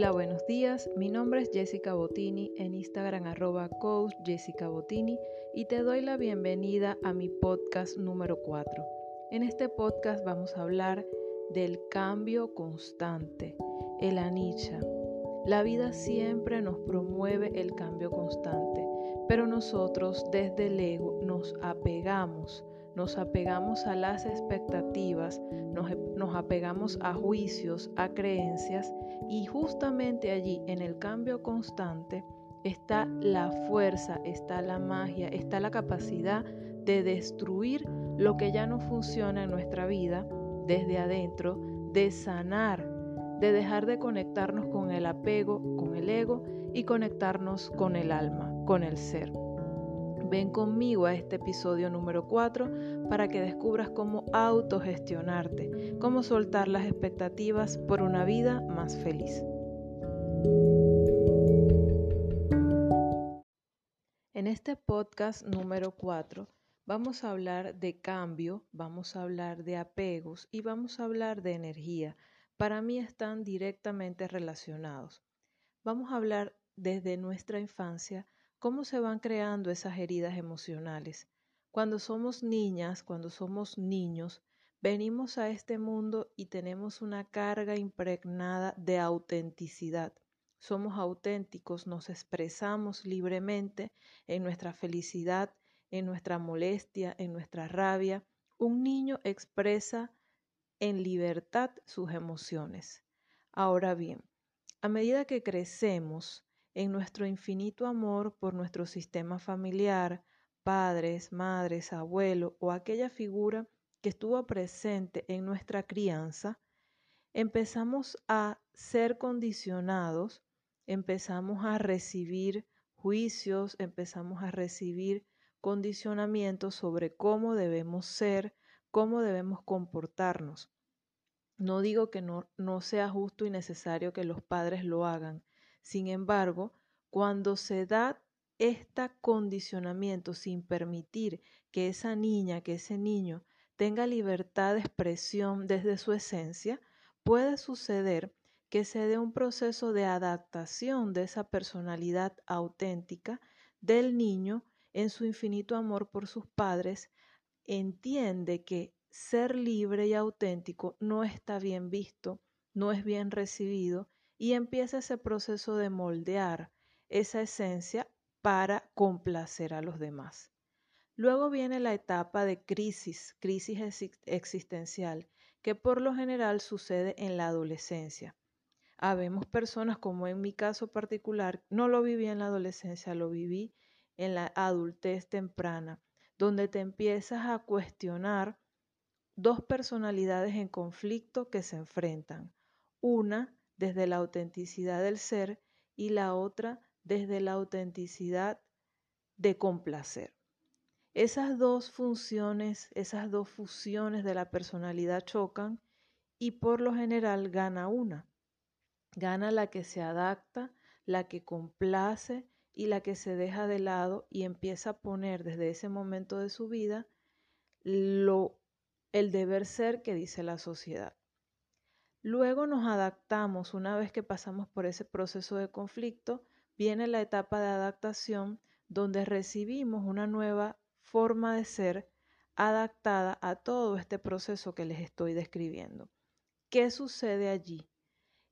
Hola, buenos días. Mi nombre es Jessica Botini, en Instagram arroba coach Jessica Botini y te doy la bienvenida a mi podcast número 4. En este podcast vamos a hablar del cambio constante, el anicca. La vida siempre nos promueve el cambio constante, pero nosotros desde el ego nos apegamos nos apegamos a las expectativas, nos, nos, apegamos a juicios, a creencias y justamente allí en el cambio constante está la fuerza, está la magia, está la capacidad de destruir lo que ya no funciona en nuestra vida desde adentro, de sanar, de dejar de conectarnos con el apego, con el ego y conectarnos con el alma, con el ser. Ven conmigo a este episodio número 4 para que descubras cómo autogestionarte, cómo soltar las expectativas por una vida más feliz. En este podcast número 4 vamos a hablar de cambio, vamos a hablar de apegos y vamos a hablar de energía. Para mí están directamente relacionados. Vamos a hablar desde nuestra infancia cómo se van creando esas heridas emocionales. Cuando somos niñas, cuando somos niños, venimos a este mundo y tenemos una carga impregnada de autenticidad. Somos auténticos, nos expresamos libremente en nuestra felicidad, en nuestra molestia, en nuestra rabia. Un niño expresa en libertad sus emociones. Ahora bien, a medida que crecemos, en nuestro infinito amor por nuestro sistema familiar, padres, madres, abuelo o aquella figura que estuvo presente en nuestra crianza, empezamos a ser condicionados, empezamos a recibir juicios, empezamos a recibir condicionamientos sobre cómo debemos ser, cómo debemos comportarnos. No digo que no, no sea justo y necesario que los padres lo hagan, sin embargo, cuando se da este condicionamiento sin permitir que esa niña, que ese niño tenga libertad de expresión desde su esencia, puede suceder que se dé un proceso de adaptación de esa personalidad auténtica del niño en su infinito amor por sus padres, entiende que ser libre y auténtico no está bien visto, no es bien recibido y empieza ese proceso de moldear esa esencia para complacer a los demás. Luego viene la etapa de crisis, crisis existencial, que por lo general sucede en la adolescencia. Habemos personas como en mi caso particular, no lo viví en la adolescencia, lo viví en la adultez temprana, donde te empiezas a cuestionar dos personalidades en conflicto que se enfrentan. Una desde la autenticidad del ser y la otra desde la autenticidad de complacer. Esas dos funciones, esas dos fusiones de la personalidad chocan y por lo general gana una. Gana la que se adapta, la que complace y la que se deja de lado y empieza a poner desde ese momento de su vida lo, el deber ser que dice la sociedad. Luego nos adaptamos, una vez que pasamos por ese proceso de conflicto, viene la etapa de adaptación donde recibimos una nueva forma de ser adaptada a todo este proceso que les estoy describiendo. ¿Qué sucede allí?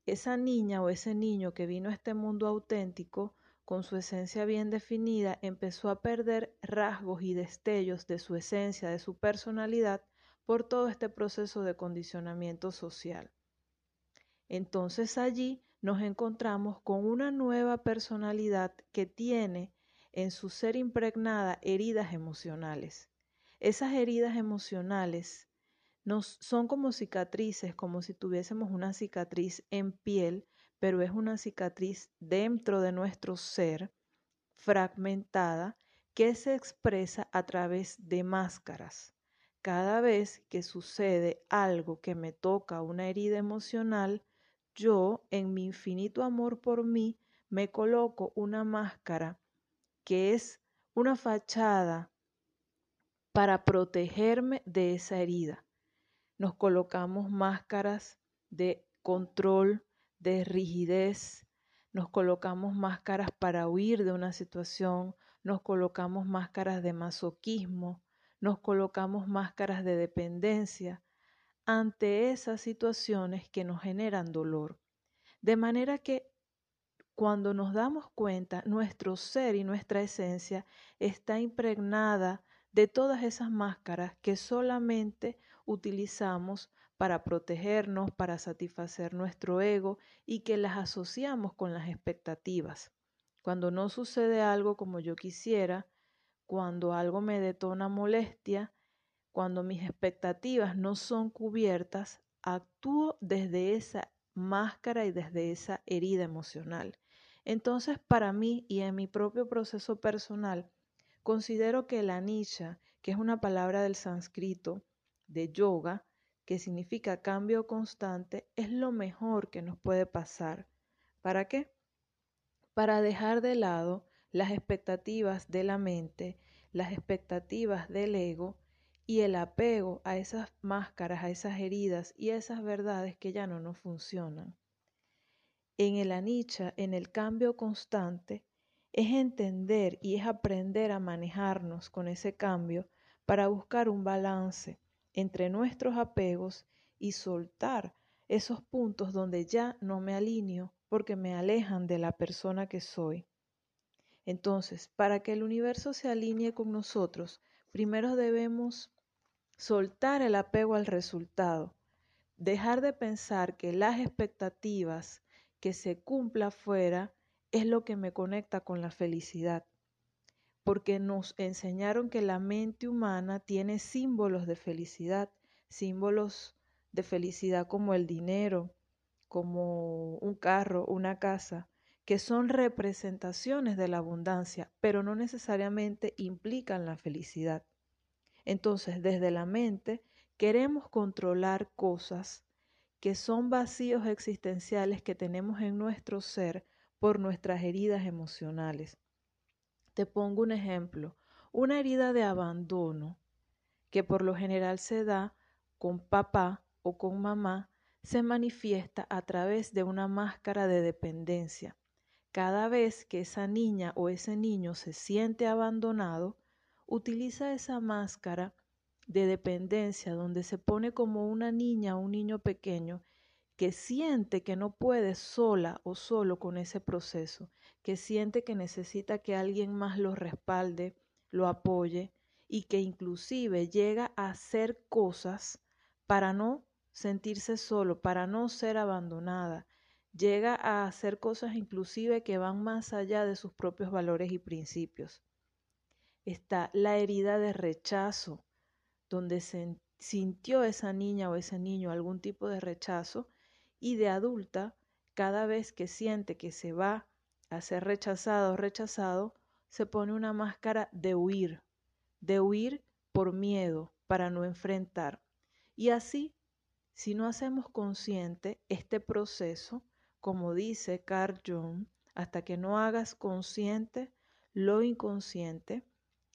Esa niña o ese niño que vino a este mundo auténtico, con su esencia bien definida, empezó a perder rasgos y destellos de su esencia, de su personalidad, por todo este proceso de condicionamiento social. Entonces allí nos encontramos con una nueva personalidad que tiene en su ser impregnada heridas emocionales. Esas heridas emocionales nos, son como cicatrices, como si tuviésemos una cicatriz en piel, pero es una cicatriz dentro de nuestro ser, fragmentada, que se expresa a través de máscaras. Cada vez que sucede algo que me toca una herida emocional, yo, en mi infinito amor por mí, me coloco una máscara que es una fachada para protegerme de esa herida. Nos colocamos máscaras de control, de rigidez, nos colocamos máscaras para huir de una situación, nos colocamos máscaras de masoquismo, nos colocamos máscaras de dependencia ante esas situaciones que nos generan dolor. De manera que cuando nos damos cuenta, nuestro ser y nuestra esencia está impregnada de todas esas máscaras que solamente utilizamos para protegernos, para satisfacer nuestro ego y que las asociamos con las expectativas. Cuando no sucede algo como yo quisiera, cuando algo me detona molestia, cuando mis expectativas no son cubiertas, actúo desde esa máscara y desde esa herida emocional. Entonces, para mí y en mi propio proceso personal, considero que la nisha, que es una palabra del sánscrito de yoga, que significa cambio constante, es lo mejor que nos puede pasar. ¿Para qué? Para dejar de lado las expectativas de la mente, las expectativas del ego y el apego a esas máscaras, a esas heridas y a esas verdades que ya no nos funcionan. En el anicha, en el cambio constante, es entender y es aprender a manejarnos con ese cambio para buscar un balance entre nuestros apegos y soltar esos puntos donde ya no me alineo porque me alejan de la persona que soy. Entonces, para que el universo se alinee con nosotros, primero debemos soltar el apego al resultado, dejar de pensar que las expectativas que se cumpla afuera es lo que me conecta con la felicidad porque nos enseñaron que la mente humana tiene símbolos de felicidad, símbolos de felicidad como el dinero, como un carro, una casa, que son representaciones de la abundancia, pero no necesariamente implican la felicidad. Entonces, desde la mente queremos controlar cosas que son vacíos existenciales que tenemos en nuestro ser por nuestras heridas emocionales. Te pongo un ejemplo. Una herida de abandono, que por lo general se da con papá o con mamá, se manifiesta a través de una máscara de dependencia. Cada vez que esa niña o ese niño se siente abandonado, utiliza esa máscara de dependencia donde se pone como una niña o un niño pequeño que siente que no puede sola o solo con ese proceso, que siente que necesita que alguien más lo respalde, lo apoye y que inclusive llega a hacer cosas para no sentirse solo, para no ser abandonada. Llega a hacer cosas inclusive que van más allá de sus propios valores y principios. Está la herida de rechazo, donde se sintió esa niña o ese niño algún tipo de rechazo y de adulta, cada vez que siente que se va a ser rechazado o rechazado, se pone una máscara de huir, de huir por miedo, para no enfrentar. Y así, si no hacemos consciente este proceso, como dice Carl Jung, hasta que no hagas consciente lo inconsciente,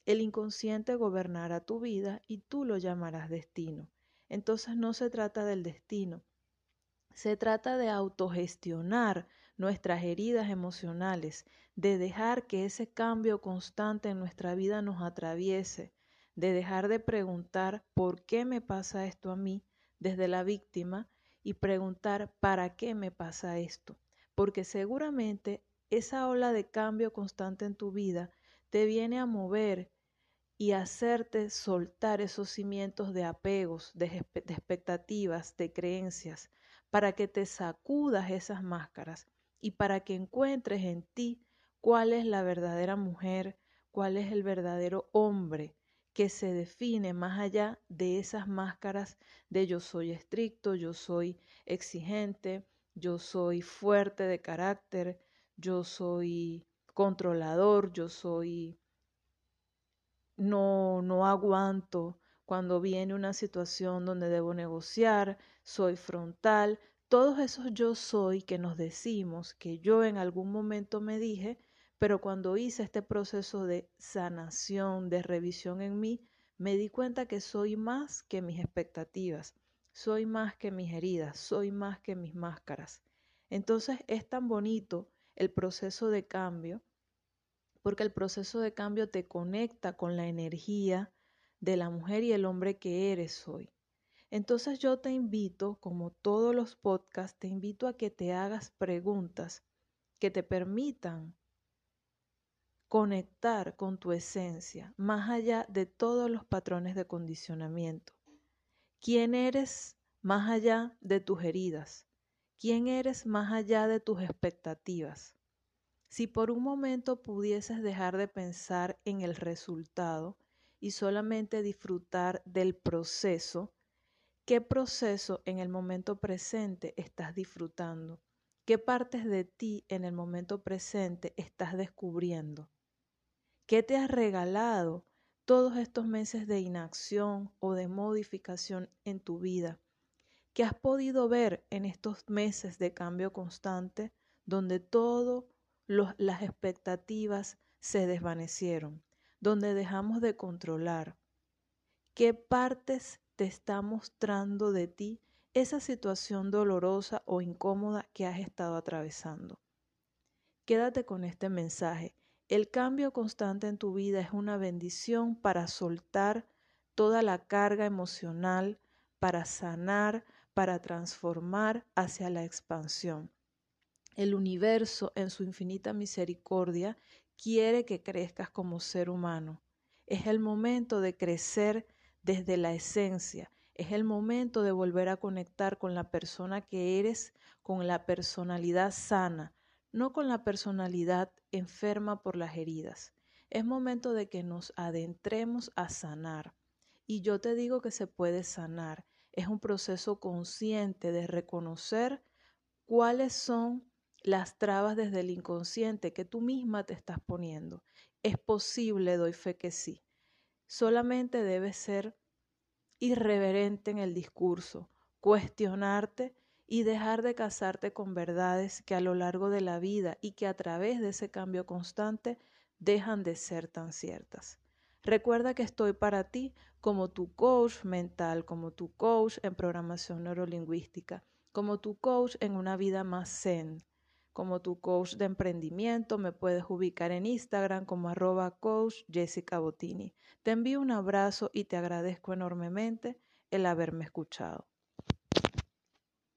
el inconsciente gobernará tu vida y tú lo llamarás destino. Entonces no se trata del destino, se trata de autogestionar nuestras heridas emocionales, de dejar que ese cambio constante en nuestra vida nos atraviese, de dejar de preguntar por qué me pasa esto a mí desde la víctima y preguntar para qué me pasa esto, porque seguramente esa ola de cambio constante en tu vida te viene a mover y hacerte soltar esos cimientos de apegos, de, expectativas, de creencias, para que te sacudas esas máscaras y para que encuentres en ti cuál es la verdadera mujer, cuál es el verdadero hombre que se define más allá de esas máscaras de yo soy estricto, yo soy exigente, yo soy fuerte de carácter, yo soy controlador, yo soy no no aguanto cuando viene una situación donde debo negociar, soy frontal, todos esos yo soy que nos decimos, que yo en algún momento me dije, pero cuando hice este proceso de sanación, de revisión en mí, me di cuenta que soy más que mis expectativas, soy más que mis heridas, soy más que mis máscaras. Entonces es tan bonito el proceso de cambio, porque el proceso de cambio te conecta con la energía de la mujer y el hombre que eres hoy. Entonces yo te invito, como todos los podcasts, te invito a que te hagas preguntas que te permitan conectar con tu esencia, más allá de todos los patrones de condicionamiento. ¿Quién eres más allá de tus heridas? ¿Quién eres más allá de tus expectativas? Si por un momento pudieses dejar de pensar en el resultado y solamente disfrutar del proceso, ¿qué proceso en el momento presente estás disfrutando? ¿Qué partes de ti en el momento presente estás descubriendo? ¿Qué te has regalado todos estos meses de inacción o de modificación en tu vida? ¿Qué has podido ver en estos meses de cambio constante donde las expectativas se desvanecieron, donde dejamos de controlar? ¿Qué partes te está mostrando de ti esa situación dolorosa o incómoda que has estado atravesando? Quédate con este mensaje el cambio constante en tu vida es una bendición para soltar toda la carga emocional, para sanar, para transformar hacia la expansión. El universo, en su infinita misericordia, quiere que crezcas como ser humano. Es el momento de crecer desde la esencia. Es el momento de volver a conectar con la persona que eres, con la personalidad sana, no con la personalidad enferma por las heridas. Es momento de que nos adentremos a sanar. Y yo te digo que se puede sanar. Es un proceso consciente de reconocer cuáles son las trabas desde el inconsciente que tú misma te estás poniendo. Es posible, doy fe que sí. Solamente debes ser irreverente en el discurso, cuestionarte y dejar de casarte con verdades que a lo largo de la vida y que a través de ese cambio constante dejan de ser tan ciertas. Recuerda que estoy para ti como tu coach mental, como tu coach en programación neurolingüística, como tu coach en una vida más zen, como tu coach de emprendimiento. Me puedes ubicar en Instagram como arroba coach Jessica Botini. Te envío un abrazo y te agradezco enormemente el haberme escuchado.